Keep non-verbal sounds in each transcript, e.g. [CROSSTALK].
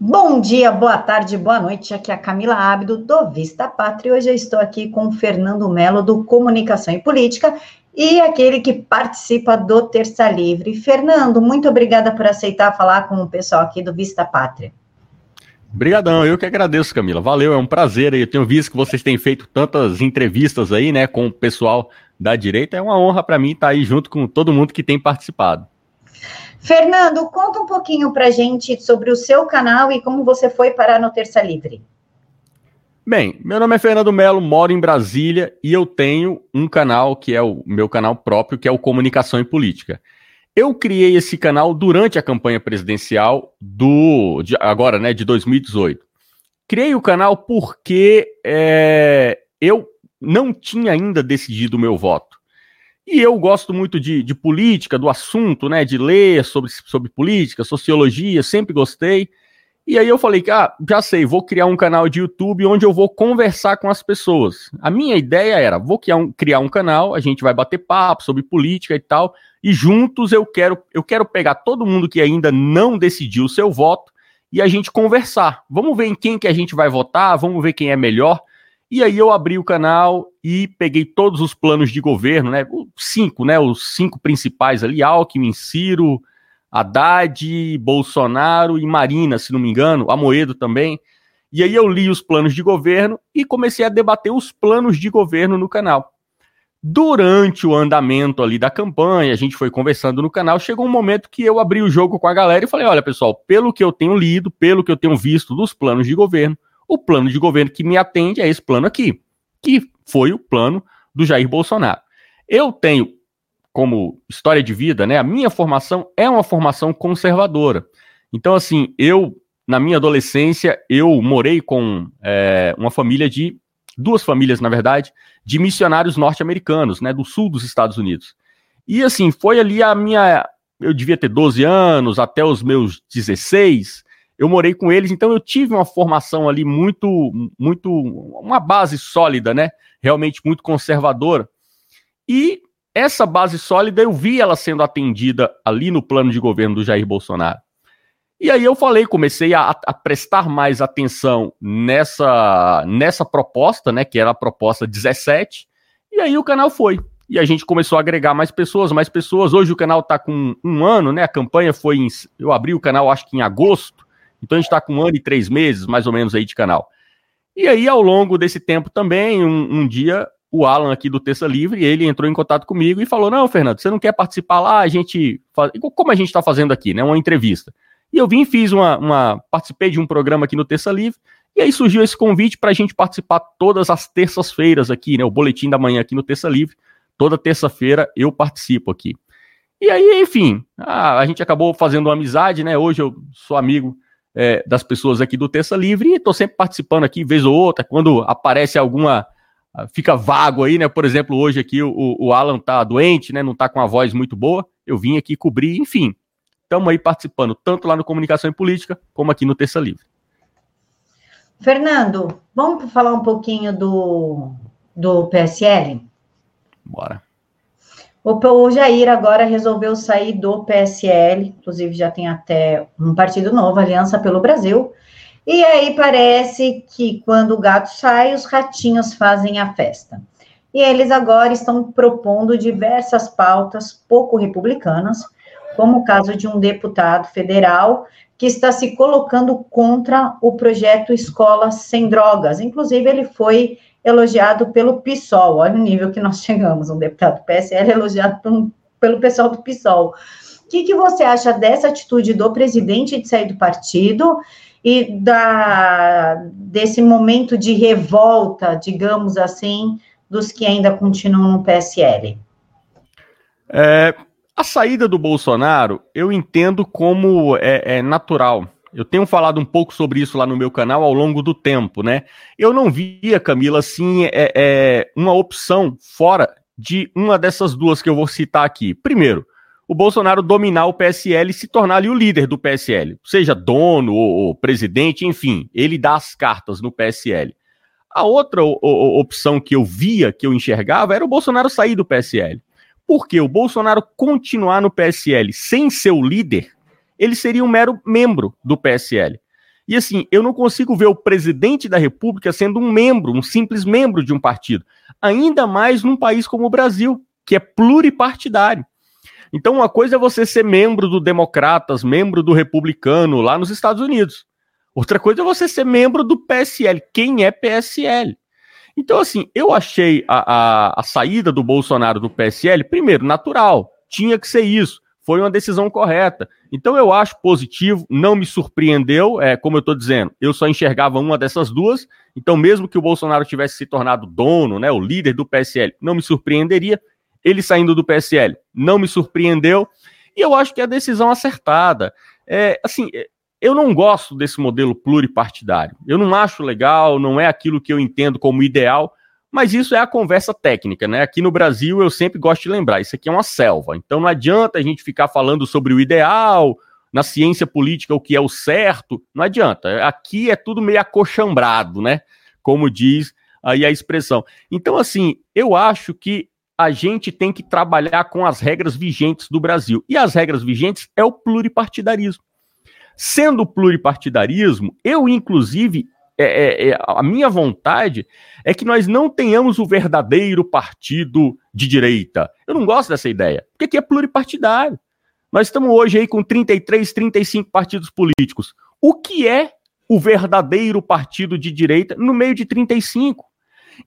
Bom dia, boa tarde, boa noite. Aqui é a Camila Ábido, do Vista Pátria. Hoje eu estou aqui com o Fernando Melo, do Comunicação e Política, e aquele que participa do Terça Livre. Fernando, muito obrigada por aceitar falar com o pessoal aqui do Vista Pátria. Obrigadão, eu que agradeço, Camila. Valeu, é um prazer. Eu tenho visto que vocês têm feito tantas entrevistas aí, né, com o pessoal da direita. É uma honra para mim estar aí junto com todo mundo que tem participado. Fernando, conta um pouquinho para gente sobre o seu canal e como você foi parar no Terça Livre. Bem, meu nome é Fernando Melo, moro em Brasília e eu tenho um canal que é o meu canal próprio, que é o Comunicação e Política. Eu criei esse canal durante a campanha presidencial do de, agora, né, de 2018. Criei o canal porque é, eu não tinha ainda decidido o meu voto. E eu gosto muito de, de política, do assunto, né? De ler sobre, sobre política, sociologia, sempre gostei. E aí eu falei que, ah, já sei, vou criar um canal de YouTube onde eu vou conversar com as pessoas. A minha ideia era, vou criar um, criar um canal, a gente vai bater papo sobre política e tal, e juntos eu quero, eu quero pegar todo mundo que ainda não decidiu o seu voto e a gente conversar. Vamos ver em quem que a gente vai votar, vamos ver quem é melhor. E aí eu abri o canal e peguei todos os planos de governo, né? Cinco, né? Os cinco principais ali: Alckmin, Ciro, Haddad, Bolsonaro e Marina, se não me engano, Amoedo também. E aí eu li os planos de governo e comecei a debater os planos de governo no canal. Durante o andamento ali da campanha, a gente foi conversando no canal, chegou um momento que eu abri o jogo com a galera e falei: olha, pessoal, pelo que eu tenho lido, pelo que eu tenho visto dos planos de governo, o plano de governo que me atende é esse plano aqui, que foi o plano do Jair Bolsonaro. Eu tenho como história de vida, né? A minha formação é uma formação conservadora. Então, assim, eu, na minha adolescência, eu morei com é, uma família de. duas famílias, na verdade, de missionários norte-americanos, né? Do sul dos Estados Unidos. E, assim, foi ali a minha. Eu devia ter 12 anos, até os meus 16 eu morei com eles, então eu tive uma formação ali muito, muito, uma base sólida, né? Realmente muito conservadora. E essa base sólida eu vi ela sendo atendida ali no plano de governo do Jair Bolsonaro. E aí eu falei, comecei a, a, prestar mais atenção nessa, nessa proposta, né? Que era a proposta 17. E aí o canal foi. E a gente começou a agregar mais pessoas, mais pessoas. Hoje o canal está com um ano, né? A campanha foi em. Eu abri o canal acho que em agosto. Então a gente está com um ano e três meses, mais ou menos, aí de canal. E aí, ao longo desse tempo também, um, um dia, o Alan aqui do Terça Livre, ele entrou em contato comigo e falou: Não, Fernando, você não quer participar lá? A gente. Faz... Como a gente está fazendo aqui, né? Uma entrevista. E eu vim fiz uma, uma. Participei de um programa aqui no Terça Livre. E aí surgiu esse convite para a gente participar todas as terças-feiras aqui, né? O boletim da manhã aqui no Terça Livre. Toda terça-feira eu participo aqui. E aí, enfim, a, a gente acabou fazendo uma amizade, né? Hoje eu sou amigo é, das pessoas aqui do Terça Livre e estou sempre participando aqui, vez ou outra, quando aparece alguma. Ah, fica vago aí, né? Por exemplo, hoje aqui o, o Alan tá doente, né? Não tá com a voz muito boa. Eu vim aqui cobrir, enfim. Estamos aí participando, tanto lá no Comunicação e Política, como aqui no Terça Livre. Fernando, vamos falar um pouquinho do, do PSL? Bora. O Jair agora resolveu sair do PSL, inclusive já tem até um partido novo, Aliança pelo Brasil. E aí parece que quando o gato sai, os ratinhos fazem a festa. E eles agora estão propondo diversas pautas pouco republicanas, como o caso de um deputado federal que está se colocando contra o projeto Escola Sem Drogas. Inclusive, ele foi elogiado pelo PSOL. Olha o nível que nós chegamos, um deputado do PSL elogiado pelo, pelo pessoal do PSOL. O que, que você acha dessa atitude do presidente de sair do partido e da, desse momento de revolta, digamos assim, dos que ainda continuam no PSL? É, a saída do Bolsonaro eu entendo como é, é natural eu tenho falado um pouco sobre isso lá no meu canal ao longo do tempo, né? Eu não via, Camila, assim, é, é, uma opção fora de uma dessas duas que eu vou citar aqui. Primeiro, o Bolsonaro dominar o PSL e se tornar ali o líder do PSL, seja dono ou, ou presidente, enfim, ele dá as cartas no PSL. A outra o, o, opção que eu via, que eu enxergava, era o Bolsonaro sair do PSL. Porque o Bolsonaro continuar no PSL sem ser o líder ele seria um mero membro do PSL. E assim, eu não consigo ver o presidente da República sendo um membro, um simples membro de um partido. Ainda mais num país como o Brasil, que é pluripartidário. Então, uma coisa é você ser membro do Democratas, membro do Republicano lá nos Estados Unidos. Outra coisa é você ser membro do PSL. Quem é PSL? Então, assim, eu achei a, a, a saída do Bolsonaro do PSL, primeiro, natural. Tinha que ser isso foi uma decisão correta. Então eu acho positivo, não me surpreendeu, é, como eu estou dizendo, eu só enxergava uma dessas duas, então mesmo que o Bolsonaro tivesse se tornado dono, né, o líder do PSL, não me surpreenderia. Ele saindo do PSL não me surpreendeu, e eu acho que é a decisão acertada. É, assim, eu não gosto desse modelo pluripartidário. Eu não acho legal, não é aquilo que eu entendo como ideal, mas isso é a conversa técnica, né? Aqui no Brasil eu sempre gosto de lembrar, isso aqui é uma selva. Então não adianta a gente ficar falando sobre o ideal, na ciência política o que é o certo, não adianta. Aqui é tudo meio acochambrado, né? Como diz aí a expressão. Então assim, eu acho que a gente tem que trabalhar com as regras vigentes do Brasil. E as regras vigentes é o pluripartidarismo. Sendo pluripartidarismo, eu inclusive é, é, é, a minha vontade é que nós não tenhamos o verdadeiro partido de direita. Eu não gosto dessa ideia, porque aqui é pluripartidário. Nós estamos hoje aí com 33, 35 partidos políticos. O que é o verdadeiro partido de direita no meio de 35?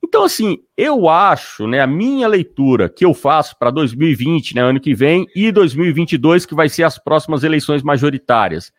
Então, assim, eu acho, né, a minha leitura que eu faço para 2020, né, ano que vem, e 2022, que vai ser as próximas eleições majoritárias,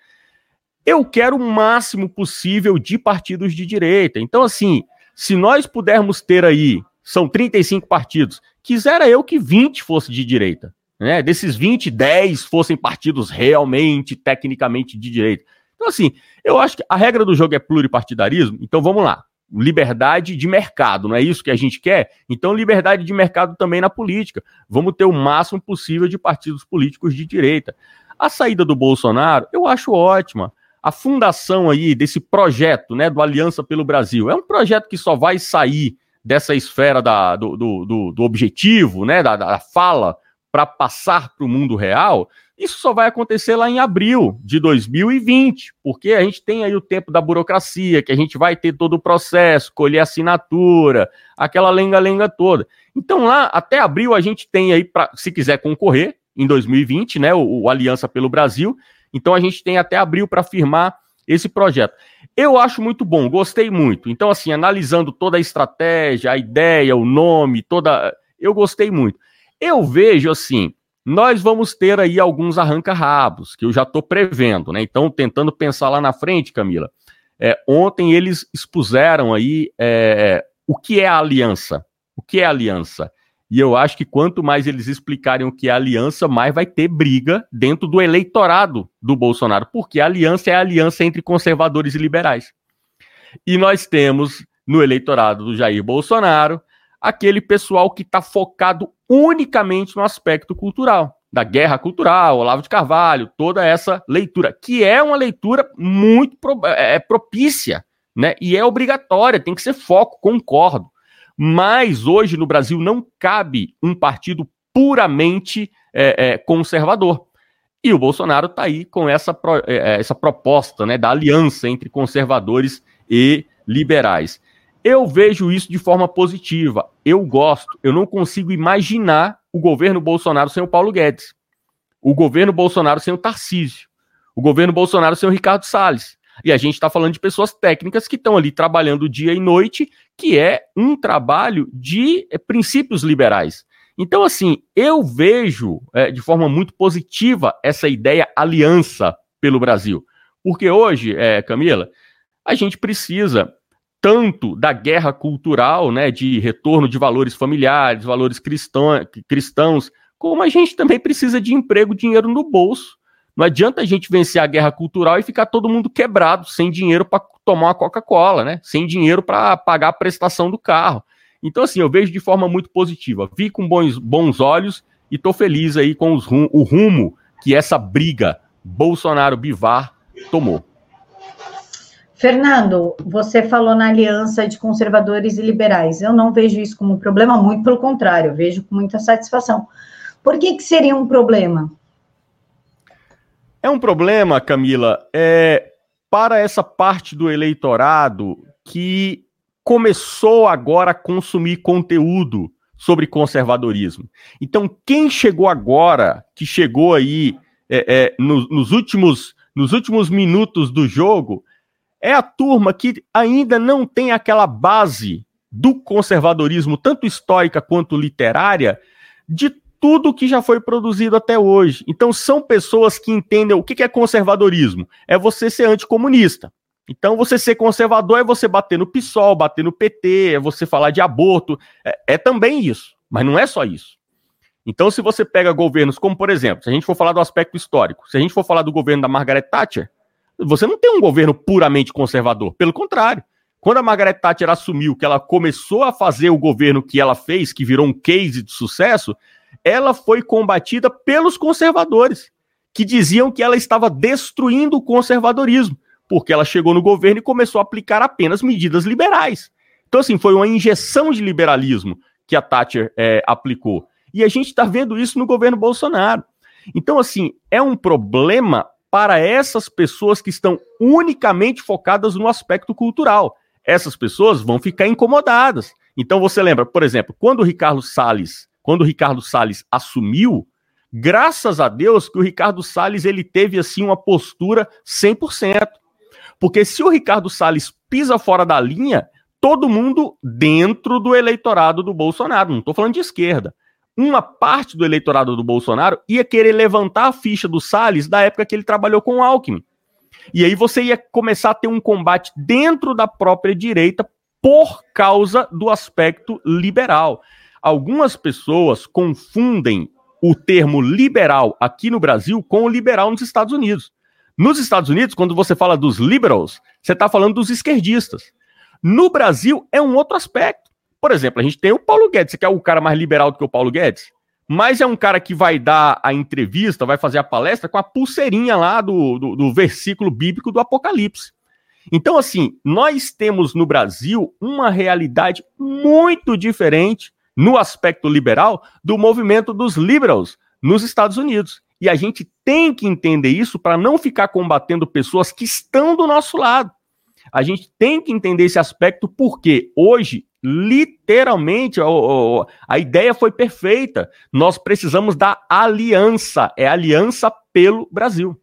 eu quero o máximo possível de partidos de direita. Então, assim, se nós pudermos ter aí, são 35 partidos, quisera eu que 20 fosse de direita. Né? Desses 20, 10 fossem partidos realmente, tecnicamente de direita. Então, assim, eu acho que a regra do jogo é pluripartidarismo, então vamos lá. Liberdade de mercado, não é isso que a gente quer? Então, liberdade de mercado também na política. Vamos ter o máximo possível de partidos políticos de direita. A saída do Bolsonaro, eu acho ótima a fundação aí desse projeto, né, do Aliança pelo Brasil, é um projeto que só vai sair dessa esfera da, do, do, do, objetivo, né, da, da fala, para passar para o mundo real, isso só vai acontecer lá em abril de 2020, porque a gente tem aí o tempo da burocracia, que a gente vai ter todo o processo, colher assinatura, aquela lenga-lenga toda. Então lá, até abril, a gente tem aí, pra, se quiser concorrer, em 2020, né, o, o Aliança pelo Brasil, então a gente tem até abril para firmar esse projeto. Eu acho muito bom, gostei muito. Então, assim, analisando toda a estratégia, a ideia, o nome, toda. Eu gostei muito. Eu vejo assim, nós vamos ter aí alguns arranca-rabos, que eu já estou prevendo, né? Então, tentando pensar lá na frente, Camila. É, ontem eles expuseram aí é, o que é a aliança. O que é a aliança? E eu acho que quanto mais eles explicarem o que é aliança, mais vai ter briga dentro do eleitorado do Bolsonaro, porque a aliança é a aliança entre conservadores e liberais. E nós temos no eleitorado do Jair Bolsonaro aquele pessoal que está focado unicamente no aspecto cultural, da guerra cultural, Olavo de Carvalho, toda essa leitura, que é uma leitura muito pro, é, é propícia, né? E é obrigatória, tem que ser foco, concordo. Mas hoje no Brasil não cabe um partido puramente é, é, conservador. E o Bolsonaro está aí com essa, é, é, essa proposta né, da aliança entre conservadores e liberais. Eu vejo isso de forma positiva. Eu gosto. Eu não consigo imaginar o governo Bolsonaro sem o Paulo Guedes. O governo Bolsonaro sem o Tarcísio. O governo Bolsonaro sem o Ricardo Salles. E a gente está falando de pessoas técnicas que estão ali trabalhando dia e noite, que é um trabalho de é, princípios liberais. Então, assim, eu vejo é, de forma muito positiva essa ideia aliança pelo Brasil. Porque hoje, é, Camila, a gente precisa tanto da guerra cultural, né, de retorno de valores familiares, valores cristão, cristãos, como a gente também precisa de emprego, dinheiro no bolso. Não adianta a gente vencer a guerra cultural e ficar todo mundo quebrado, sem dinheiro para tomar uma Coca-Cola, né? Sem dinheiro para pagar a prestação do carro. Então, assim, eu vejo de forma muito positiva. Vi com bons, bons olhos e estou feliz aí com rum, o rumo que essa briga Bolsonaro-Bivar tomou. Fernando, você falou na aliança de conservadores e liberais. Eu não vejo isso como um problema, muito pelo contrário, eu vejo com muita satisfação. Por que, que seria um problema? É um problema, Camila, é, para essa parte do eleitorado que começou agora a consumir conteúdo sobre conservadorismo. Então, quem chegou agora, que chegou aí é, é, no, nos, últimos, nos últimos minutos do jogo, é a turma que ainda não tem aquela base do conservadorismo, tanto histórica quanto literária, de tudo que já foi produzido até hoje. Então, são pessoas que entendem o que é conservadorismo. É você ser anticomunista. Então, você ser conservador é você bater no PSOL, bater no PT, é você falar de aborto. É, é também isso, mas não é só isso. Então, se você pega governos como, por exemplo, se a gente for falar do aspecto histórico, se a gente for falar do governo da Margaret Thatcher, você não tem um governo puramente conservador. Pelo contrário. Quando a Margaret Thatcher assumiu que ela começou a fazer o governo que ela fez, que virou um case de sucesso, ela foi combatida pelos conservadores, que diziam que ela estava destruindo o conservadorismo porque ela chegou no governo e começou a aplicar apenas medidas liberais. Então, assim, foi uma injeção de liberalismo que a Thatcher é, aplicou. E a gente está vendo isso no governo Bolsonaro. Então, assim, é um problema para essas pessoas que estão unicamente focadas no aspecto cultural. Essas pessoas vão ficar incomodadas. Então, você lembra, por exemplo, quando o Ricardo Salles, quando o Ricardo Salles assumiu, graças a Deus que o Ricardo Salles ele teve assim uma postura 100%. Porque se o Ricardo Salles pisa fora da linha, todo mundo dentro do eleitorado do Bolsonaro, não estou falando de esquerda. Uma parte do eleitorado do Bolsonaro ia querer levantar a ficha do Salles da época que ele trabalhou com o Alckmin. E aí você ia começar a ter um combate dentro da própria direita por causa do aspecto liberal. Algumas pessoas confundem o termo liberal aqui no Brasil com o liberal nos Estados Unidos. Nos Estados Unidos, quando você fala dos liberals, você está falando dos esquerdistas. No Brasil, é um outro aspecto. Por exemplo, a gente tem o Paulo Guedes, que é o cara mais liberal do que o Paulo Guedes, mas é um cara que vai dar a entrevista, vai fazer a palestra com a pulseirinha lá do, do, do versículo bíblico do Apocalipse. Então, assim, nós temos no Brasil uma realidade muito diferente no aspecto liberal do movimento dos liberals nos Estados Unidos. E a gente tem que entender isso para não ficar combatendo pessoas que estão do nosso lado. A gente tem que entender esse aspecto porque hoje, literalmente, a, ideia foi perfeita. Nós precisamos da aliança é aliança pelo Brasil.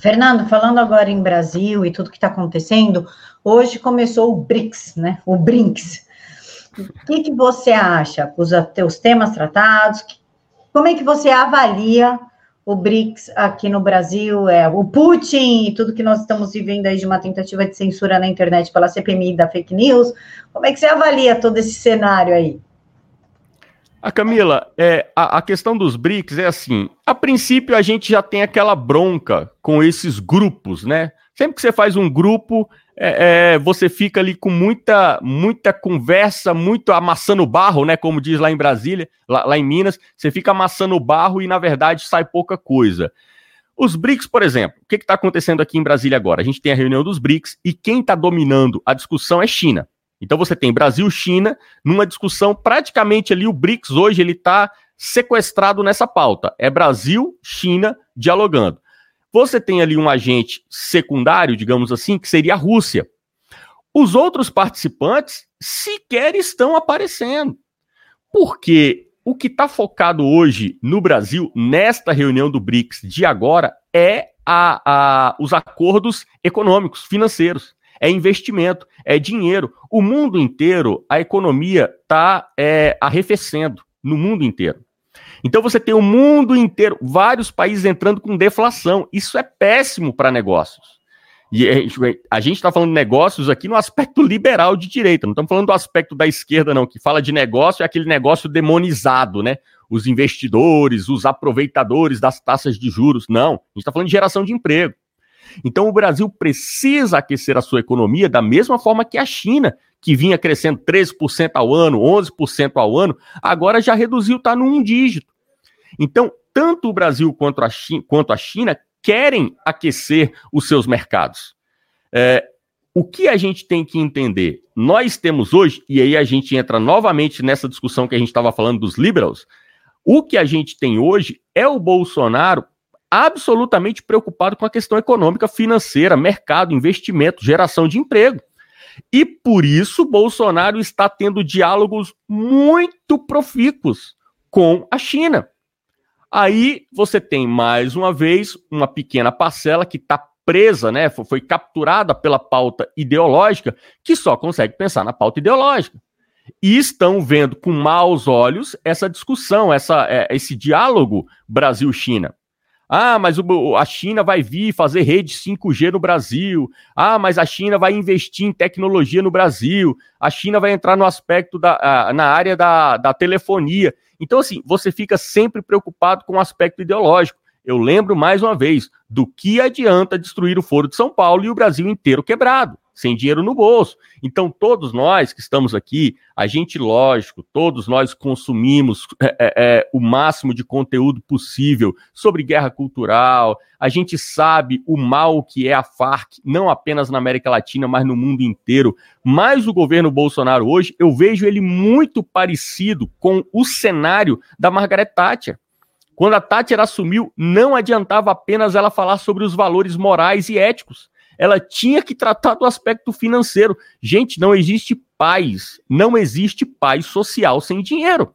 Fernando, falando agora em Brasil e tudo que está acontecendo, hoje começou o BRICS, né? O BRICS. O que, que você acha? Os, os temas tratados, como é que você avalia o BRICS aqui no Brasil, é, o Putin e tudo que nós estamos vivendo aí de uma tentativa de censura na internet pela CPMI da fake news? Como é que você avalia todo esse cenário aí? A Camila, é, a, a, questão dos BRICS é assim: a princípio a gente já tem aquela bronca com esses grupos, né? Sempre que você faz um grupo, é, é, você fica ali com muita, muita conversa, muito amassando barro, né? Como diz lá em Brasília, lá, lá em Minas, você fica amassando barro e na verdade sai pouca coisa. Os BRICS, por exemplo, o que está acontecendo aqui em Brasília agora? A gente tem a reunião dos BRICS e quem está dominando a discussão é China. Então você tem Brasil, China, numa discussão praticamente ali o BRICS hoje ele está sequestrado nessa pauta. É Brasil, China dialogando. Você tem ali um agente secundário, digamos assim, que seria a Rússia. Os outros participantes sequer estão aparecendo. Porque o que está focado hoje no Brasil, nesta reunião do BRICS de agora, é a, a, os acordos econômicos, financeiros. É investimento, é dinheiro. O mundo inteiro, a economia está é, arrefecendo no mundo inteiro. Então você tem o mundo inteiro, vários países entrando com deflação. Isso é péssimo para negócios. E a gente está falando de negócios aqui no aspecto liberal de direita, não estamos falando do aspecto da esquerda, não, que fala de negócio é aquele negócio demonizado, né? Os investidores, os aproveitadores das taxas de juros. Não, a gente está falando de geração de emprego. Então o Brasil precisa aquecer a sua economia da mesma forma que a China, que vinha crescendo 13% ao ano, 11% ao ano, agora já reduziu, está no um dígito. Então, tanto o Brasil quanto a China, quanto a China querem aquecer os seus mercados. É, o que a gente tem que entender? Nós temos hoje, e aí a gente entra novamente nessa discussão que a gente estava falando dos liberals, o que a gente tem hoje é o Bolsonaro absolutamente preocupado com a questão econômica, financeira, mercado, investimento, geração de emprego. E por isso Bolsonaro está tendo diálogos muito profícuos com a China. Aí você tem mais uma vez uma pequena parcela que está presa, né, foi capturada pela pauta ideológica, que só consegue pensar na pauta ideológica. E estão vendo com maus olhos essa discussão, essa, é, esse diálogo Brasil-China. Ah, mas o, a China vai vir fazer rede 5G no Brasil. Ah, mas a China vai investir em tecnologia no Brasil. A China vai entrar no aspecto da, na área da, da telefonia. Então, assim, você fica sempre preocupado com o aspecto ideológico. Eu lembro mais uma vez do que adianta destruir o Foro de São Paulo e o Brasil inteiro quebrado sem dinheiro no bolso. Então, todos nós que estamos aqui, a gente, lógico, todos nós consumimos é, é, é, o máximo de conteúdo possível sobre guerra cultural, a gente sabe o mal que é a Farc, não apenas na América Latina, mas no mundo inteiro. Mas o governo Bolsonaro hoje, eu vejo ele muito parecido com o cenário da Margaret Thatcher. Quando a Thatcher assumiu, não adiantava apenas ela falar sobre os valores morais e éticos ela tinha que tratar do aspecto financeiro. Gente, não existe paz, não existe paz social sem dinheiro.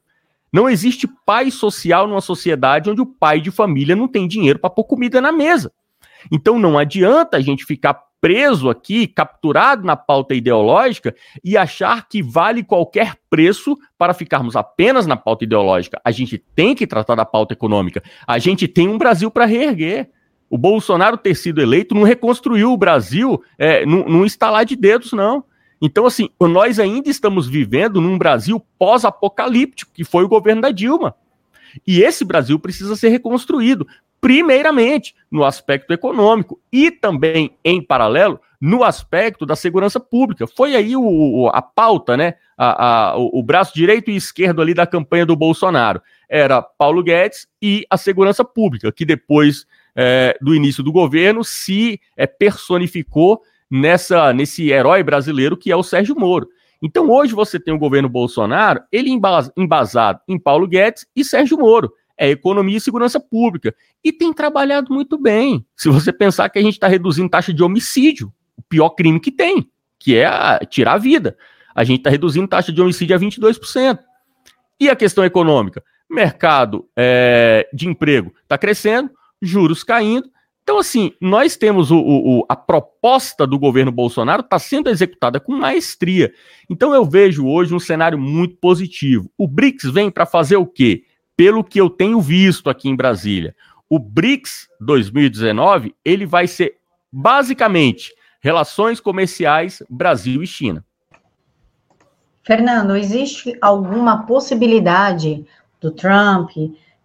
Não existe paz social numa sociedade onde o pai de família não tem dinheiro para pôr comida na mesa. Então não adianta a gente ficar preso aqui, capturado na pauta ideológica e achar que vale qualquer preço para ficarmos apenas na pauta ideológica. A gente tem que tratar da pauta econômica. A gente tem um Brasil para reerguer. O Bolsonaro ter sido eleito não reconstruiu o Brasil é, num, estalar de dedos, não. Então, assim, nós ainda estamos vivendo num Brasil pós-apocalíptico, que foi o governo da Dilma. E esse Brasil precisa ser reconstruído, primeiramente no aspecto econômico e também, em paralelo, no aspecto da segurança pública. Foi aí o, a pauta, né? A, a, o braço direito e esquerdo ali da campanha do Bolsonaro. Era Paulo Guedes e a segurança pública, que depois é, do início do governo se é, personificou nessa nesse herói brasileiro que é o Sérgio Moro. Então hoje você tem o governo Bolsonaro, ele embasado em Paulo Guedes e Sérgio Moro. É economia e segurança pública. E tem trabalhado muito bem. Se você pensar que a gente está reduzindo taxa de homicídio, o pior crime que tem, que é a, tirar a vida. A gente está reduzindo taxa de homicídio a 22%. E a questão econômica? Mercado é, de emprego está crescendo, juros caindo. Então, assim, nós temos o, o, a proposta do governo Bolsonaro está sendo executada com maestria. Então, eu vejo hoje um cenário muito positivo. O BRICS vem para fazer o quê? Pelo que eu tenho visto aqui em Brasília. O BRICS 2019 ele vai ser basicamente relações comerciais Brasil e China. Fernando, existe alguma possibilidade do Trump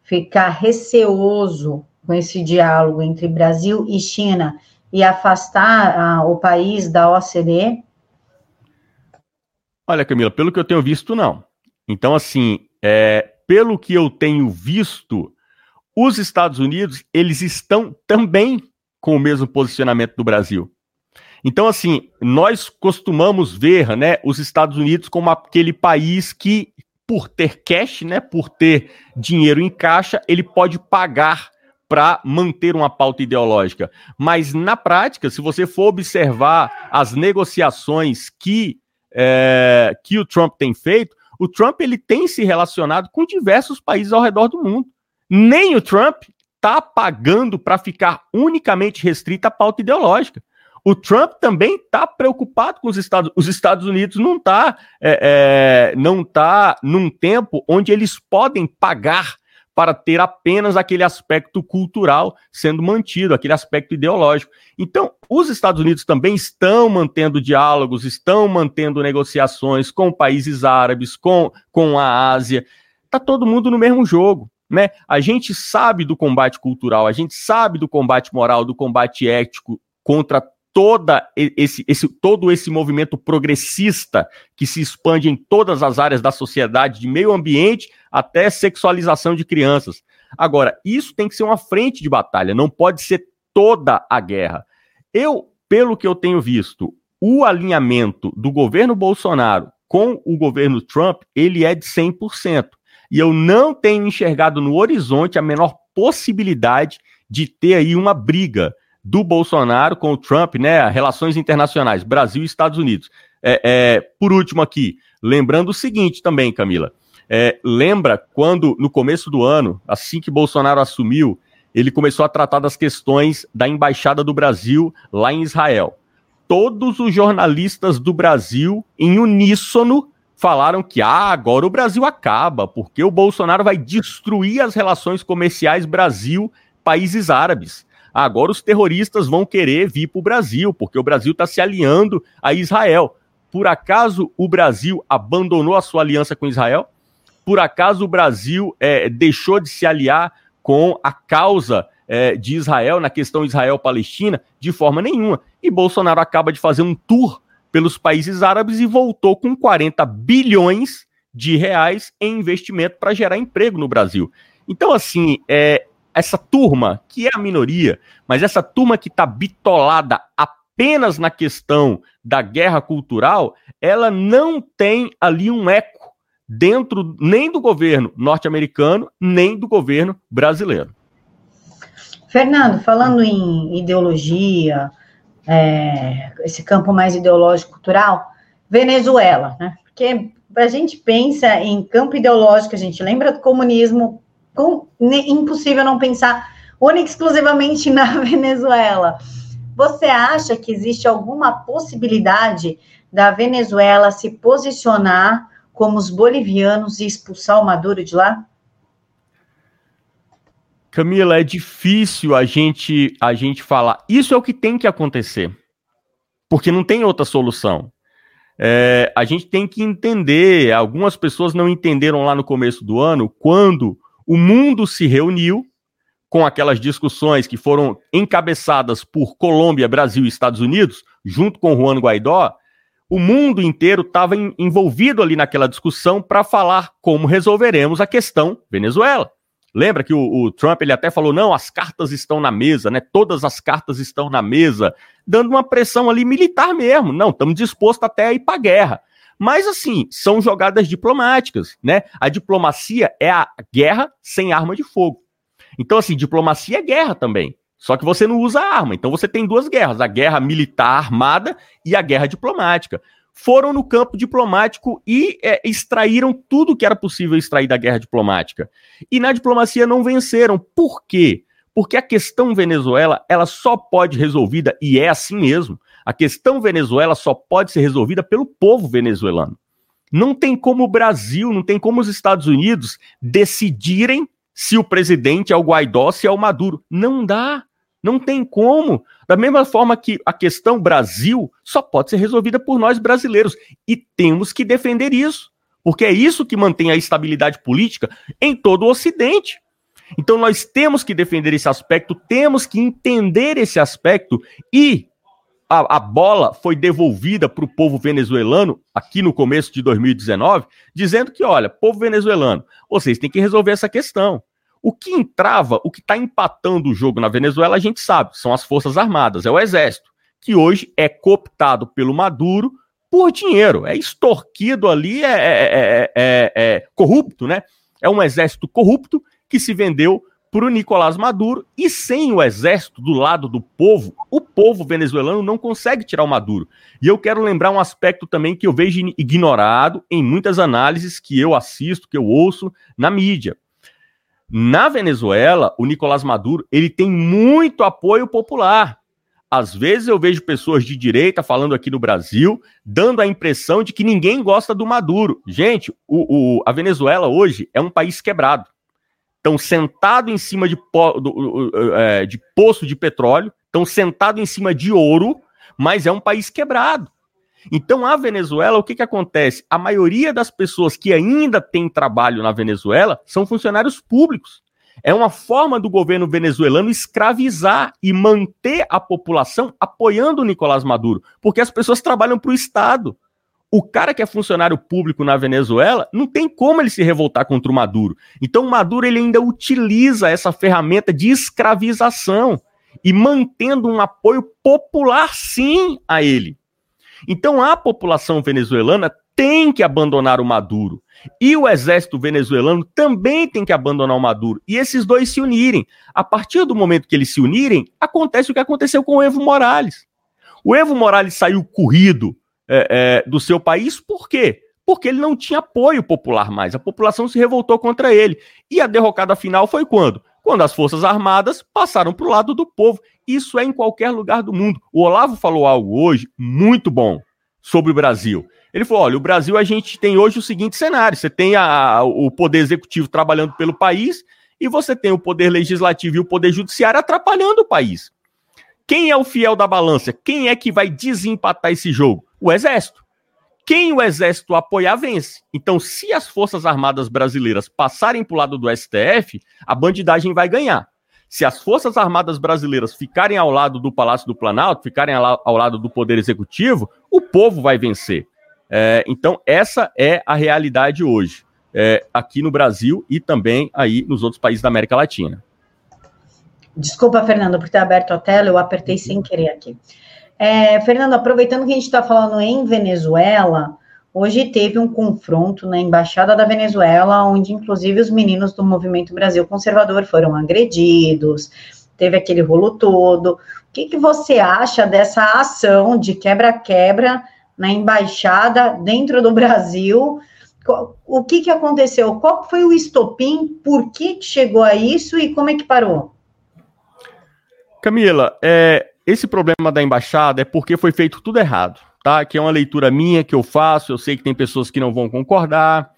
ficar receoso com esse diálogo entre Brasil e China e afastar ah, o país da OCDE? Olha, Camila, pelo que eu tenho visto, não. Então, assim, é, pelo que eu tenho visto, os Estados Unidos, eles estão também com o mesmo posicionamento do Brasil. Então, assim, nós costumamos ver né, os Estados Unidos como aquele país que, por ter cash, né, por ter dinheiro em caixa, ele pode pagar para manter uma pauta ideológica. Mas, na prática, se você for observar as negociações que, é, que o Trump tem feito, o Trump ele tem se relacionado com diversos países ao redor do mundo. Nem o Trump está pagando para ficar unicamente restrita à pauta ideológica. O Trump também está preocupado com os Estados Os Estados Unidos não está é, é, não tá num tempo onde eles podem pagar para ter apenas aquele aspecto cultural sendo mantido, aquele aspecto ideológico. Então, os Estados Unidos também estão mantendo diálogos, estão mantendo negociações com países árabes, com, com a Ásia. Está todo mundo no mesmo jogo. Né? A gente sabe do combate cultural, a gente sabe do combate moral, do combate ético contra toda esse, esse, todo esse movimento progressista que se expande em todas as áreas da sociedade, de meio ambiente até sexualização de crianças. Agora, isso tem que ser uma frente de batalha, não pode ser toda a guerra. Eu, pelo que eu tenho visto, o alinhamento do governo Bolsonaro com o governo Trump, ele é de 100%. E eu não tenho enxergado no horizonte a menor possibilidade de ter aí uma briga do Bolsonaro com o Trump, né? Relações internacionais, Brasil e Estados Unidos. É, é, por último aqui, lembrando o seguinte também, Camila. É, lembra quando, no começo do ano, assim que Bolsonaro assumiu, ele começou a tratar das questões da embaixada do Brasil lá em Israel. Todos os jornalistas do Brasil, em uníssono, falaram que ah, agora o Brasil acaba, porque o Bolsonaro vai destruir as relações comerciais Brasil-países árabes. Agora os terroristas vão querer vir para o Brasil, porque o Brasil está se alinhando a Israel. Por acaso o Brasil abandonou a sua aliança com Israel? Por acaso o Brasil é, deixou de se aliar com a causa é, de Israel na questão Israel-Palestina? De forma nenhuma. E Bolsonaro acaba de fazer um tour pelos países árabes e voltou com 40 bilhões de reais em investimento para gerar emprego no Brasil. Então, assim, é, essa turma, que é a minoria, mas essa turma que está bitolada apenas na questão da guerra cultural, ela não tem ali um eco dentro nem do governo norte-americano, nem do governo brasileiro. Fernando, falando em ideologia, é, esse campo mais ideológico cultural, Venezuela, né? Porque a gente pensa em campo ideológico, a gente lembra do comunismo, com, impossível não pensar única exclusivamente na [LAUGHS] Venezuela. Você acha que existe alguma possibilidade da Venezuela se posicionar como os bolivianos e expulsar o Maduro de lá? Camila, é difícil a gente a gente falar. Isso é o que tem que acontecer, porque não tem outra solução. É, a gente tem que entender. Algumas pessoas não entenderam lá no começo do ano quando o mundo se reuniu com aquelas discussões que foram encabeçadas por Colômbia, Brasil e Estados Unidos, junto com Juan Guaidó. O mundo inteiro estava envolvido ali naquela discussão para falar como resolveremos a questão Venezuela. Lembra que o, o, Trump ele até falou: não, as cartas estão na mesa, né? Todas as cartas estão na mesa, dando uma pressão ali militar mesmo. Não, estamos dispostos até a ir para a guerra. Mas assim, são jogadas diplomáticas, né? A diplomacia é a guerra sem arma de fogo. Então, assim, diplomacia é guerra também. Só que você não usa arma. Então você tem duas guerras: a guerra militar armada e a guerra diplomática foram no campo diplomático e é, extraíram tudo que era possível extrair da guerra diplomática. E na diplomacia não venceram. Por quê? Porque a questão Venezuela, ela só pode resolvida, e é assim mesmo, a questão Venezuela só pode ser resolvida pelo povo venezuelano. Não tem como o Brasil, não tem como os Estados Unidos decidirem se o presidente é o Guaidó, se é o Maduro. Não dá. Não tem como. Da mesma forma que a questão Brasil só pode ser resolvida por nós brasileiros. E temos que defender isso. Porque é isso que mantém a estabilidade política em todo o Ocidente. Então nós temos que defender esse aspecto, temos que entender esse aspecto e a, a bola foi devolvida para o povo venezuelano aqui no começo de 2019, dizendo que, olha, povo venezuelano, vocês têm que resolver essa questão. O que entrava, o que está empatando o jogo na Venezuela, a gente sabe, são as Forças Armadas, é o Exército, que hoje é cooptado pelo Maduro por dinheiro, é extorquido ali, é, é, é, é corrupto, né? É um exército corrupto que se vendeu para o Nicolás Maduro e sem o exército do lado do povo, o povo venezuelano não consegue tirar o Maduro. E eu quero lembrar um aspecto também que eu vejo ignorado em muitas análises que eu assisto, que eu ouço na mídia. Na Venezuela, o Nicolás Maduro, ele tem muito apoio popular. Às vezes eu vejo pessoas de direita falando aqui no Brasil, dando a impressão de que ninguém gosta do Maduro. Gente, o, o a Venezuela hoje é um país quebrado. Estão sentados em cima de, po, do, é, de poço de petróleo, estão sentados em cima de ouro, mas é um país quebrado. Então, a Venezuela, o que, que acontece? A maioria das pessoas que ainda tem trabalho na Venezuela são funcionários públicos. É uma forma do governo venezuelano escravizar e manter a população apoiando o Nicolás Maduro, porque as pessoas trabalham para o Estado. O cara que é funcionário público na Venezuela não tem como ele se revoltar contra o Maduro. Então, o Maduro ele ainda utiliza essa ferramenta de escravização e mantendo um apoio popular, sim, a ele. Então a população venezuelana tem que abandonar o Maduro. E o exército venezuelano também tem que abandonar o Maduro. E esses dois se unirem. A partir do momento que eles se unirem, acontece o que aconteceu com o Evo Morales. O Evo Morales saiu corrido é, é, do seu país, por quê? Porque ele não tinha apoio popular mais. A população se revoltou contra ele. E a derrocada final foi quando? Quando as Forças Armadas passaram para o lado do povo. Isso é em qualquer lugar do mundo. O Olavo falou algo hoje muito bom sobre o Brasil. Ele falou: olha, o Brasil a gente tem hoje o seguinte cenário: você tem a, o poder executivo trabalhando pelo país e você tem o poder legislativo e o poder judiciário atrapalhando o país. Quem é o fiel da balança? Quem é que vai desempatar esse jogo? O Exército. Quem o Exército apoiar, vence. Então, se as Forças Armadas brasileiras passarem para o lado do STF, a bandidagem vai ganhar. Se as Forças Armadas brasileiras ficarem ao lado do Palácio do Planalto, ficarem ao lado do Poder Executivo, o povo vai vencer. É, então, essa é a realidade hoje, é, aqui no Brasil e também aí nos outros países da América Latina. Desculpa, Fernando, por ter aberto a tela, eu apertei sem querer aqui. É, Fernando, aproveitando que a gente está falando em Venezuela, hoje teve um confronto na Embaixada da Venezuela, onde inclusive os meninos do Movimento Brasil Conservador foram agredidos, teve aquele rolo todo. O que, que você acha dessa ação de quebra-quebra na embaixada dentro do Brasil. O que, que aconteceu? Qual foi o estopim? Por que, chegou a isso e como é que parou? Camila, é, esse problema da embaixada é porque foi feito tudo errado, tá? Que é uma leitura minha que eu faço. Eu sei que tem pessoas que não vão concordar.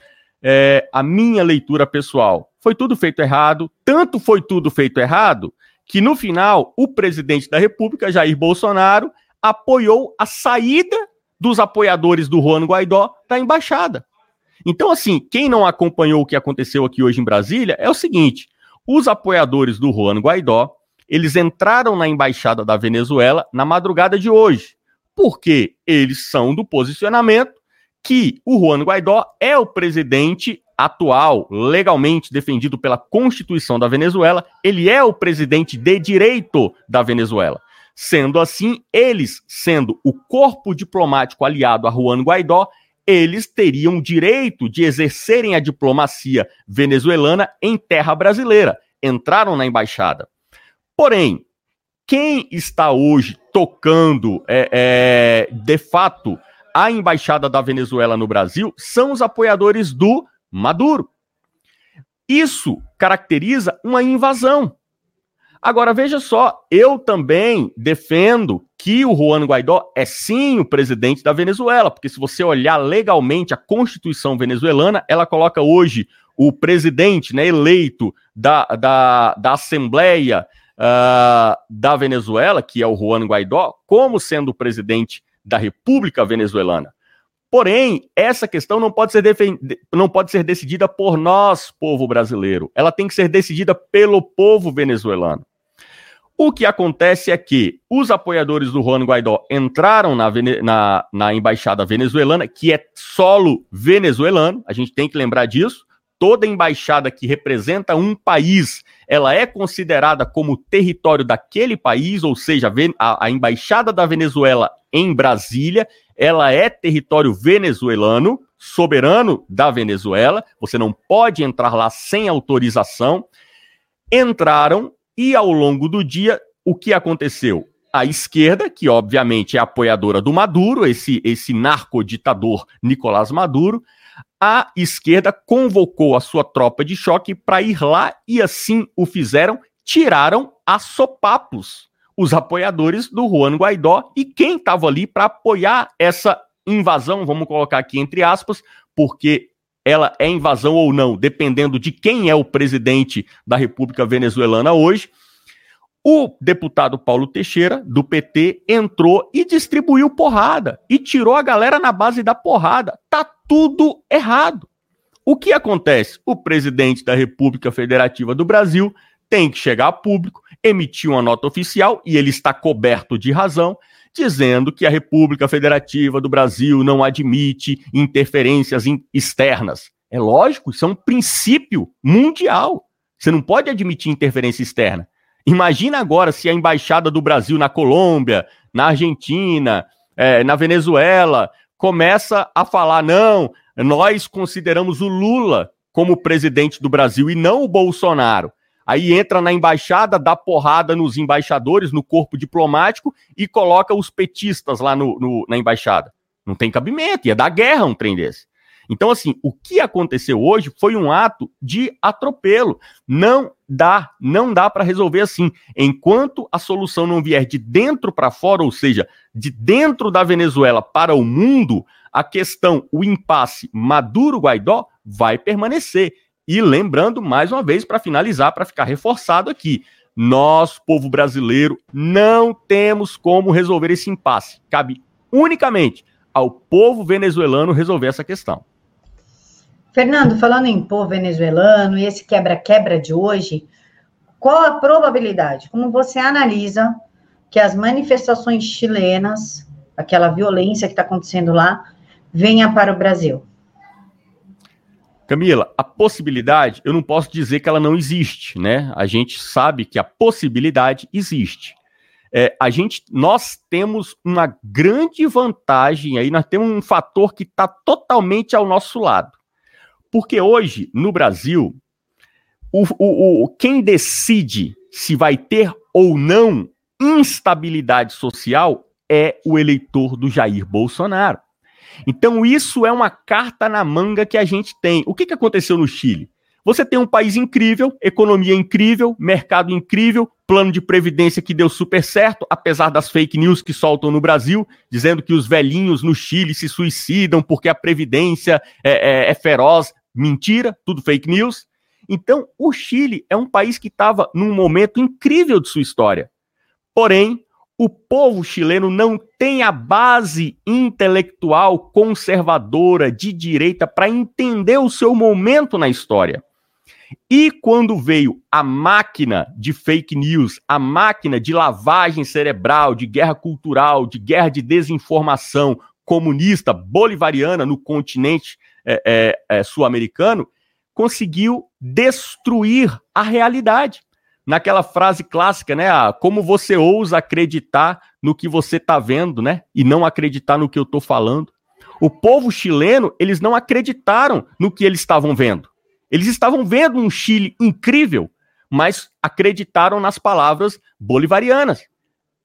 É, a minha leitura pessoal foi tudo feito errado. Tanto foi tudo feito errado que no final o presidente da República, Jair Bolsonaro, apoiou a saída dos apoiadores do Juan Guaidó da embaixada. Então, assim, quem não acompanhou o que aconteceu aqui hoje em Brasília é o seguinte: os apoiadores do Juan Guaidó, eles entraram na embaixada da Venezuela na madrugada de hoje, porque eles são do posicionamento que o Juan Guaidó é o presidente atual, legalmente defendido pela Constituição da Venezuela, ele é o presidente de direito da Venezuela. Sendo assim, eles, sendo o corpo diplomático aliado a Juan Guaidó, eles teriam direito de exercerem a diplomacia venezuelana em terra brasileira. Entraram na embaixada. Porém, quem está hoje tocando, é, é, de fato, a embaixada da Venezuela no Brasil são os apoiadores do Maduro. Isso caracteriza uma invasão. Agora, veja só, eu também defendo que o Juan Guaidó é sim o presidente da Venezuela, porque se você olhar legalmente a Constituição venezuelana, ela coloca hoje o presidente né, eleito da, da, da Assembleia uh, da Venezuela, que é o Juan Guaidó, como sendo o presidente da República Venezuelana. Porém, essa questão não pode, ser não pode ser decidida por nós, povo brasileiro. Ela tem que ser decidida pelo povo venezuelano. O que acontece é que os apoiadores do Juan Guaidó entraram na, na, na, embaixada venezuelana, que é solo venezuelano, a gente tem que lembrar disso. Toda embaixada que representa um país, ela é considerada como território daquele país, ou seja, a, a embaixada da Venezuela em Brasília, ela é território venezuelano, soberano da Venezuela. Você não pode entrar lá sem autorização. Entraram e ao longo do dia, o que aconteceu? A esquerda, que obviamente é apoiadora do Maduro, esse, esse narcoditador Nicolás Maduro, a esquerda convocou a sua tropa de choque para ir lá e assim o fizeram, tiraram a sopapos os apoiadores do Juan Guaidó e quem estava ali para apoiar essa invasão, vamos colocar aqui entre aspas, porque ela é invasão ou não, dependendo de quem é o presidente da República Venezuelana hoje. O deputado Paulo Teixeira, do PT, entrou e distribuiu porrada e tirou a galera na base da porrada. Tá tudo errado. O que acontece? O presidente da República Federativa do Brasil tem que chegar a público, emitir uma nota oficial, e ele está coberto de razão, dizendo que a República Federativa do Brasil não admite interferências externas. É lógico, isso é um princípio mundial. Você não pode admitir interferência externa. Imagina agora se a embaixada do Brasil na Colômbia, na Argentina, é, na Venezuela começa a falar: não, nós consideramos o Lula como presidente do Brasil e não o Bolsonaro. Aí entra na embaixada, dá porrada nos embaixadores, no corpo diplomático e coloca os petistas lá no, no, na embaixada. Não tem cabimento, ia dar guerra um trem desse. Então, assim, o que aconteceu hoje foi um ato de atropelo. Não dá, não dá para resolver assim. Enquanto a solução não vier de dentro para fora, ou seja, de dentro da Venezuela para o mundo, a questão, o impasse Maduro-Guaidó vai permanecer. E lembrando, mais uma vez, para finalizar, para ficar reforçado aqui, nós, povo brasileiro, não temos como resolver esse impasse. Cabe unicamente ao povo venezuelano resolver essa questão. Fernando, falando em povo venezuelano e esse quebra-quebra de hoje, qual a probabilidade, como você analisa, que as manifestações chilenas, aquela violência que está acontecendo lá, venha para o Brasil? Camila, a possibilidade, eu não posso dizer que ela não existe, né? A gente sabe que a possibilidade existe. É, a gente, nós temos uma grande vantagem aí, nós temos um fator que está totalmente ao nosso lado. Porque hoje, no Brasil, o, o, o, quem decide se vai ter ou não instabilidade social é o eleitor do Jair Bolsonaro. Então, isso é uma carta na manga que a gente tem. O que, que aconteceu no Chile? Você tem um país incrível, economia incrível, mercado incrível, plano de previdência que deu super certo, apesar das fake news que soltam no Brasil, dizendo que os velhinhos no Chile se suicidam porque a previdência é, é, é feroz. Mentira, tudo fake news. Então, o Chile é um país que estava num momento incrível de sua história. Porém, o povo chileno não tem a base intelectual conservadora de direita para entender o seu momento na história. E quando veio a máquina de fake news, a máquina de lavagem cerebral, de guerra cultural, de guerra de desinformação comunista bolivariana no continente é, é, é, sul-americano, conseguiu destruir a realidade. Naquela frase clássica, né? Ah, como você ousa acreditar no que você está vendo, né? E não acreditar no que eu estou falando. O povo chileno, eles não acreditaram no que eles estavam vendo. Eles estavam vendo um Chile incrível, mas acreditaram nas palavras bolivarianas.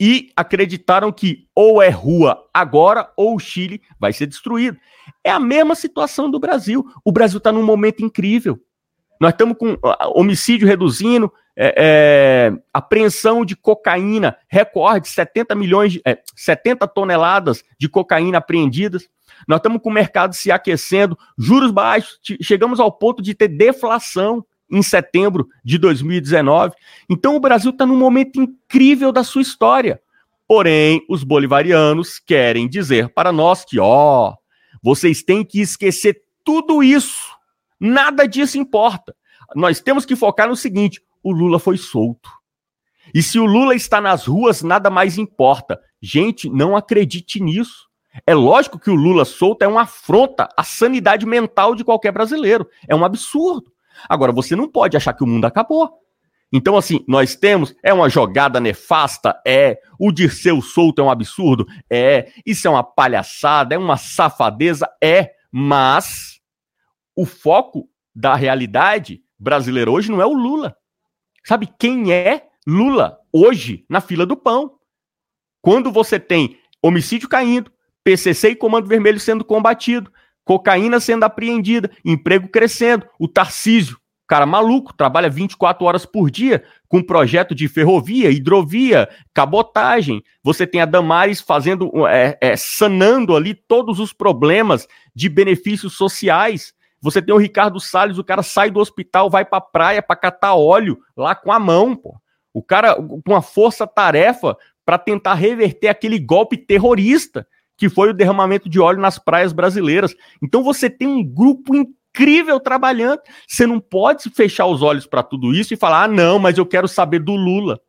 E acreditaram que ou é rua agora ou o Chile vai ser destruído. É a mesma situação do Brasil. O Brasil está num momento incrível. Nós estamos com homicídio reduzindo, é, é, apreensão de cocaína, recorde, 70 milhões, de, é, 70 toneladas de cocaína apreendidas. Nós estamos com o mercado se aquecendo, juros baixos, chegamos ao ponto de ter deflação em setembro de 2019. Então o Brasil está num momento incrível da sua história. Porém, os bolivarianos querem dizer para nós que, ó, vocês têm que esquecer tudo isso. Nada disso importa. Nós temos que focar no seguinte: o Lula foi solto. E se o Lula está nas ruas, nada mais importa. Gente, não acredite nisso. É lógico que o Lula solto é uma afronta à sanidade mental de qualquer brasileiro. É um absurdo. Agora, você não pode achar que o mundo acabou. Então, assim, nós temos, é uma jogada nefasta, é, o Dirceu solto é um absurdo, é, isso é uma palhaçada, é uma safadeza, é, mas o foco da realidade brasileira hoje não é o Lula. Sabe quem é Lula hoje na fila do pão? Quando você tem homicídio caindo, PCC e Comando Vermelho sendo combatido, cocaína sendo apreendida, emprego crescendo, o Tarcísio, cara maluco, trabalha 24 horas por dia com projeto de ferrovia, hidrovia, cabotagem. Você tem a Damares fazendo, é, é, sanando ali todos os problemas de benefícios sociais. Você tem o Ricardo Salles, o cara sai do hospital, vai pra praia para catar óleo lá com a mão, pô. O cara com uma força-tarefa para tentar reverter aquele golpe terrorista que foi o derramamento de óleo nas praias brasileiras. Então você tem um grupo incrível trabalhando. Você não pode fechar os olhos para tudo isso e falar: ah, não, mas eu quero saber do Lula.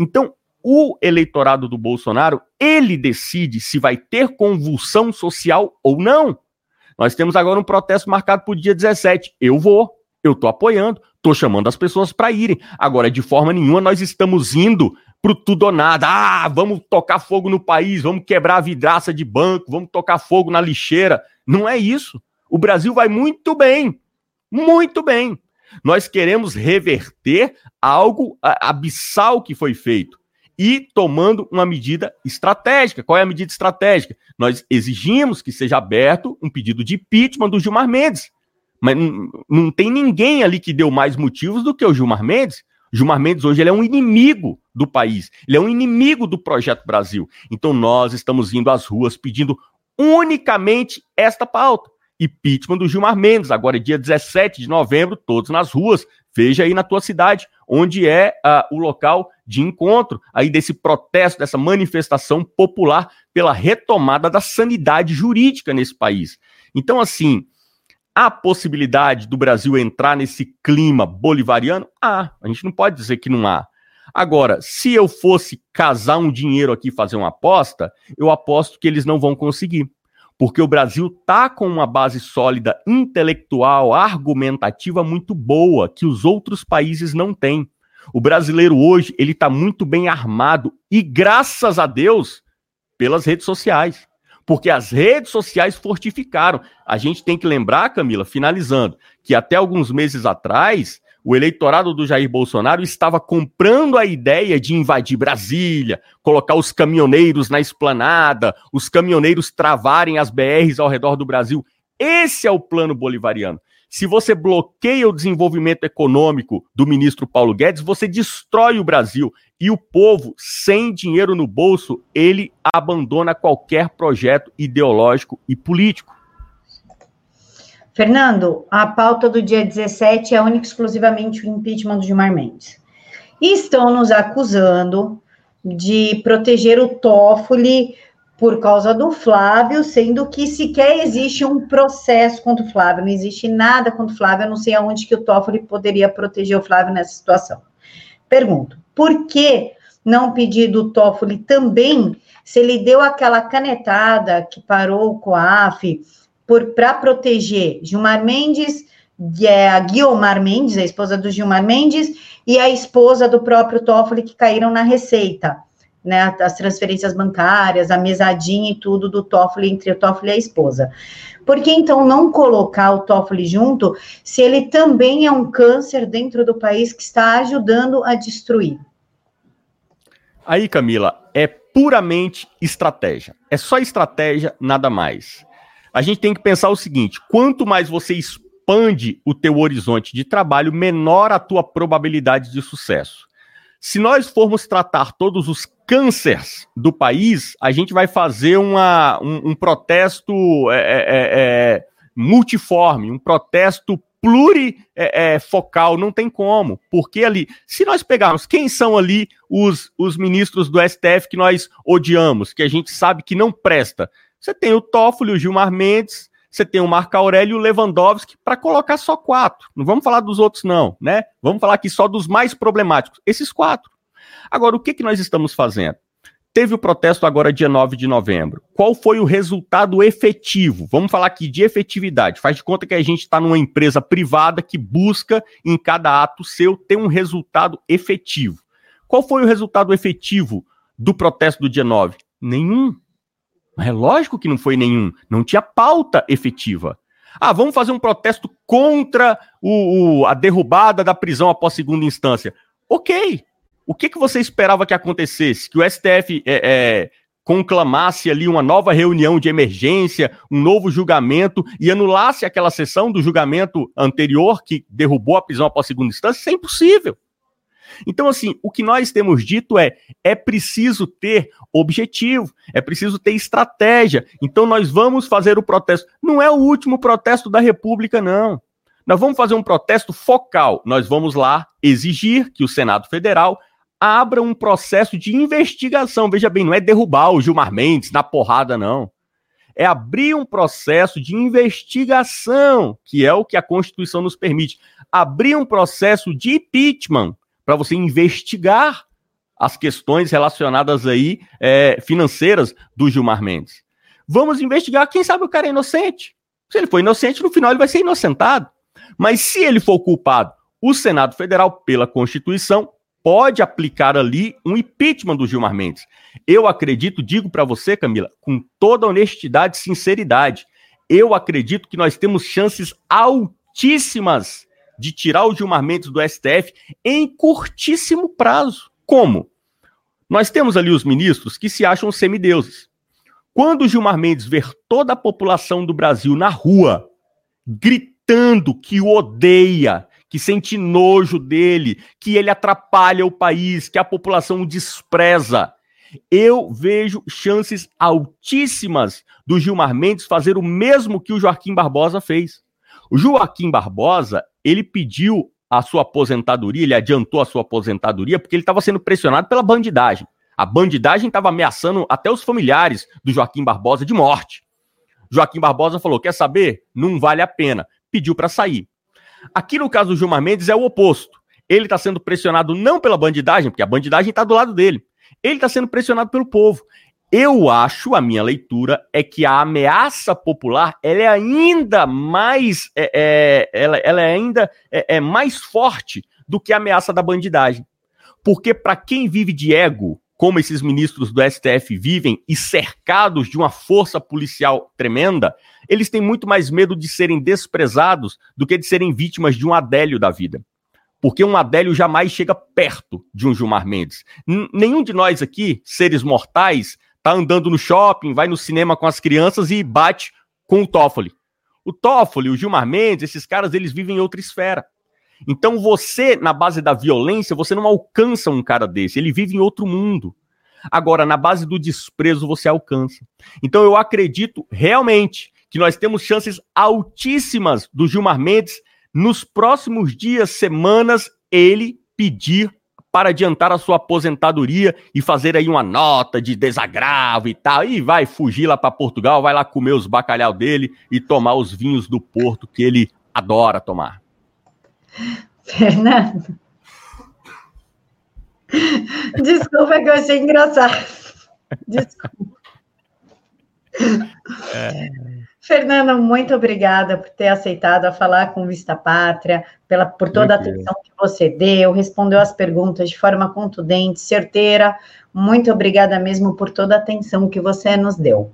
Então, o eleitorado do Bolsonaro, ele decide se vai ter convulsão social ou não. Nós temos agora um protesto marcado para o dia 17. Eu vou, eu estou apoiando, estou chamando as pessoas para irem. Agora, de forma nenhuma, nós estamos indo pro tudo ou nada. Ah, vamos tocar fogo no país, vamos quebrar a vidraça de banco, vamos tocar fogo na lixeira. Não é isso. O Brasil vai muito bem, muito bem. Nós queremos reverter algo abissal que foi feito e tomando uma medida estratégica. Qual é a medida estratégica? Nós exigimos que seja aberto um pedido de impeachment do Gilmar Mendes. Mas não tem ninguém ali que deu mais motivos do que o Gilmar Mendes. Gilmar Mendes hoje ele é um inimigo do país, ele é um inimigo do projeto Brasil. Então nós estamos indo às ruas pedindo unicamente esta pauta. Impeachment do Gilmar Mendes, agora é dia 17 de novembro, todos nas ruas. Veja aí na tua cidade, onde é uh, o local de encontro aí desse protesto, dessa manifestação popular pela retomada da sanidade jurídica nesse país. Então, assim, Há possibilidade do Brasil entrar nesse clima bolivariano? Há. A gente não pode dizer que não há. Agora, se eu fosse casar um dinheiro aqui fazer uma aposta, eu aposto que eles não vão conseguir. Porque o Brasil está com uma base sólida intelectual, argumentativa muito boa, que os outros países não têm. O brasileiro hoje, ele está muito bem armado e graças a Deus pelas redes sociais porque as redes sociais fortificaram. A gente tem que lembrar, Camila, finalizando, que até alguns meses atrás, o eleitorado do Jair Bolsonaro estava comprando a ideia de invadir Brasília, colocar os caminhoneiros na esplanada, os caminhoneiros travarem as BRs ao redor do Brasil. Esse é o plano bolivariano. Se você bloqueia o desenvolvimento econômico do ministro Paulo Guedes, você destrói o Brasil. E o povo, sem dinheiro no bolso, ele abandona qualquer projeto ideológico e político. Fernando, a pauta do dia 17 é única e exclusivamente o impeachment do Gilmar Mendes. E estão nos acusando de proteger o Toffoli por causa do Flávio, sendo que sequer existe um processo contra o Flávio, não existe nada contra o Flávio, eu não sei aonde que o Toffoli poderia proteger o Flávio nessa situação. Pergunto, por que não pedir do Toffoli também, se ele deu aquela canetada que parou o COAF para proteger Gilmar Mendes, é a Guilmar Mendes, a esposa do Gilmar Mendes, e a esposa do próprio Toffoli que caíram na Receita né, as transferências bancárias, a mesadinha e tudo do Toffoli entre o Toffoli e a esposa. Por que então não colocar o Toffoli junto, se ele também é um câncer dentro do país que está ajudando a destruir? Aí, Camila, é puramente estratégia. É só estratégia, nada mais. A gente tem que pensar o seguinte: quanto mais você expande o teu horizonte de trabalho, menor a tua probabilidade de sucesso. Se nós formos tratar todos os cânceres do país, a gente vai fazer uma, um, um protesto é, é, é, é multiforme, um protesto plurifocal, não tem como. Porque ali, se nós pegarmos quem são ali os, os ministros do STF que nós odiamos, que a gente sabe que não presta, você tem o Toffoli, o Gilmar Mendes, você tem o Marco Aurélio e o Lewandowski para colocar só quatro. Não vamos falar dos outros, não, né? Vamos falar aqui só dos mais problemáticos. Esses quatro. Agora, o que, que nós estamos fazendo? Teve o protesto agora, dia 9 de novembro. Qual foi o resultado efetivo? Vamos falar aqui de efetividade. Faz de conta que a gente está numa empresa privada que busca, em cada ato seu, ter um resultado efetivo. Qual foi o resultado efetivo do protesto do dia 9? Nenhum. É lógico que não foi nenhum. Não tinha pauta efetiva. Ah, vamos fazer um protesto contra o, o, a derrubada da prisão após segunda instância. Ok. O que, que você esperava que acontecesse? Que o STF é, é, conclamasse ali uma nova reunião de emergência, um novo julgamento e anulasse aquela sessão do julgamento anterior que derrubou a prisão após segunda instância? Isso é impossível. Então, assim, o que nós temos dito é: é preciso ter objetivo, é preciso ter estratégia. Então, nós vamos fazer o protesto. Não é o último protesto da República, não. Nós vamos fazer um protesto focal. Nós vamos lá exigir que o Senado Federal abra um processo de investigação. Veja bem, não é derrubar o Gilmar Mendes na porrada, não. É abrir um processo de investigação, que é o que a Constituição nos permite. Abrir um processo de impeachment para você investigar as questões relacionadas aí é, financeiras do Gilmar Mendes. Vamos investigar, quem sabe o cara é inocente. Se ele for inocente, no final ele vai ser inocentado. Mas se ele for culpado, o Senado Federal, pela Constituição, pode aplicar ali um impeachment do Gilmar Mendes. Eu acredito, digo para você, Camila, com toda honestidade e sinceridade, eu acredito que nós temos chances altíssimas de tirar o Gilmar Mendes do STF em curtíssimo prazo. Como? Nós temos ali os ministros que se acham semideuses. Quando o Gilmar Mendes ver toda a população do Brasil na rua gritando que o odeia, que sente nojo dele, que ele atrapalha o país, que a população o despreza, eu vejo chances altíssimas do Gilmar Mendes fazer o mesmo que o Joaquim Barbosa fez. O Joaquim Barbosa, ele pediu a sua aposentadoria, ele adiantou a sua aposentadoria porque ele estava sendo pressionado pela bandidagem. A bandidagem estava ameaçando até os familiares do Joaquim Barbosa de morte. Joaquim Barbosa falou: quer saber? Não vale a pena. Pediu para sair. Aqui no caso do Gilmar Mendes é o oposto. Ele está sendo pressionado não pela bandidagem, porque a bandidagem está do lado dele. Ele está sendo pressionado pelo povo. Eu acho, a minha leitura, é que a ameaça popular ela é ainda mais, é, é, ela, ela é ainda é, é mais forte do que a ameaça da bandidagem. Porque para quem vive de ego, como esses ministros do STF vivem e cercados de uma força policial tremenda, eles têm muito mais medo de serem desprezados do que de serem vítimas de um adélio da vida porque um Adélio jamais chega perto de um Gilmar Mendes. N nenhum de nós aqui, seres mortais, tá andando no shopping, vai no cinema com as crianças e bate com o Toffoli. O Toffoli, o Gilmar Mendes, esses caras, eles vivem em outra esfera. Então você, na base da violência, você não alcança um cara desse, ele vive em outro mundo. Agora, na base do desprezo, você alcança. Então eu acredito realmente que nós temos chances altíssimas do Gilmar Mendes nos próximos dias, semanas, ele pedir para adiantar a sua aposentadoria e fazer aí uma nota de desagravo e tal, e vai fugir lá para Portugal, vai lá comer os bacalhau dele e tomar os vinhos do Porto que ele adora tomar. Fernando. Desculpa que eu achei engraçado. Desculpa. É... Fernanda, muito obrigada por ter aceitado a falar com Vista Pátria, pela, por toda a atenção que você deu, respondeu as perguntas de forma contundente, certeira. Muito obrigada mesmo por toda a atenção que você nos deu.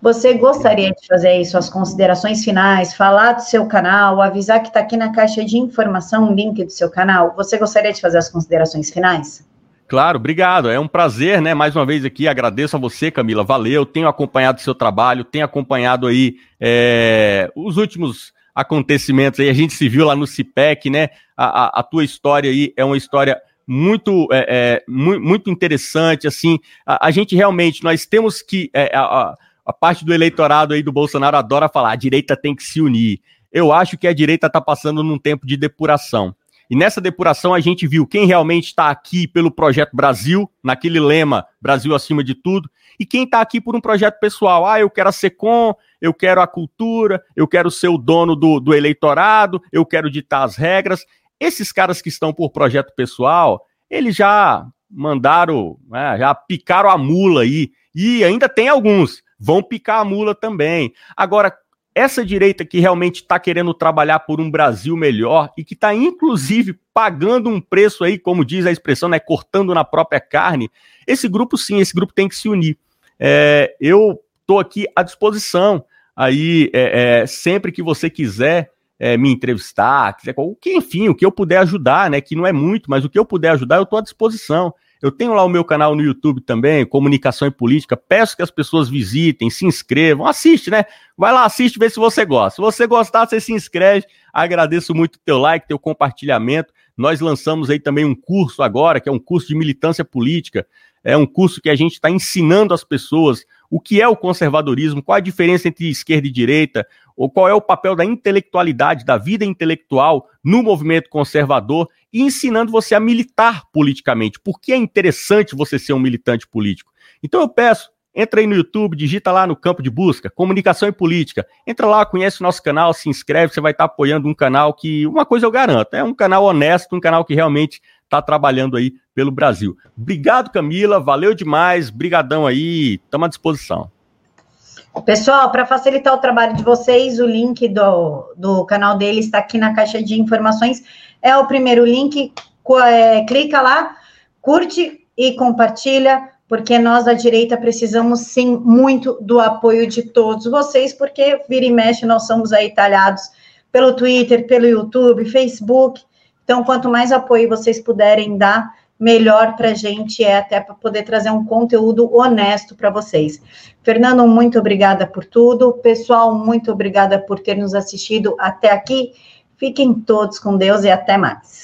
Você gostaria de fazer aí suas considerações finais, falar do seu canal, avisar que está aqui na caixa de informação o link do seu canal? Você gostaria de fazer as considerações finais? Claro, obrigado. É um prazer, né? Mais uma vez aqui, agradeço a você, Camila. Valeu. Tenho acompanhado o seu trabalho, tenho acompanhado aí é, os últimos acontecimentos aí. A gente se viu lá no CIPEC, né? A, a, a tua história aí é uma história muito, é, é, muito, interessante. Assim, a, a, gente realmente nós temos que é, a, a parte do eleitorado aí do Bolsonaro adora falar: a direita tem que se unir. Eu acho que a direita está passando num tempo de depuração. E nessa depuração a gente viu quem realmente está aqui pelo projeto Brasil, naquele lema Brasil acima de tudo, e quem está aqui por um projeto pessoal. Ah, eu quero a SECOM, eu quero a cultura, eu quero ser o dono do, do eleitorado, eu quero ditar as regras. Esses caras que estão por projeto pessoal, eles já mandaram, né, já picaram a mula aí. E ainda tem alguns, vão picar a mula também. Agora, essa direita que realmente está querendo trabalhar por um Brasil melhor e que está, inclusive, pagando um preço aí, como diz a expressão, né, cortando na própria carne, esse grupo sim, esse grupo tem que se unir. É, eu estou aqui à disposição. Aí, é, é, sempre que você quiser é, me entrevistar, quiser, o que, enfim, o que eu puder ajudar, né? Que não é muito, mas o que eu puder ajudar, eu estou à disposição. Eu tenho lá o meu canal no YouTube também, Comunicação e Política. Peço que as pessoas visitem, se inscrevam, assiste, né? Vai lá, assiste, vê se você gosta. Se você gostar, você se inscreve. Agradeço muito o teu like, teu compartilhamento. Nós lançamos aí também um curso agora, que é um curso de militância política. É um curso que a gente está ensinando as pessoas o que é o conservadorismo, qual a diferença entre esquerda e direita, ou qual é o papel da intelectualidade, da vida intelectual no movimento conservador e ensinando você a militar politicamente. Por que é interessante você ser um militante político? Então eu peço, entra aí no YouTube, digita lá no campo de busca, comunicação e política. Entra lá, conhece o nosso canal, se inscreve, você vai estar apoiando um canal que, uma coisa eu garanto, é um canal honesto, um canal que realmente está trabalhando aí pelo Brasil. Obrigado, Camila, valeu demais, brigadão aí, estamos à disposição. Pessoal, para facilitar o trabalho de vocês, o link do, do canal dele está aqui na caixa de informações. É o primeiro link, é, clica lá, curte e compartilha, porque nós da direita precisamos sim muito do apoio de todos vocês, porque vira e mexe nós somos aí talhados pelo Twitter, pelo YouTube, Facebook. Então, quanto mais apoio vocês puderem dar, melhor para a gente é até para poder trazer um conteúdo honesto para vocês. Fernando, muito obrigada por tudo. Pessoal, muito obrigada por ter nos assistido até aqui. Fiquem todos com Deus e até mais.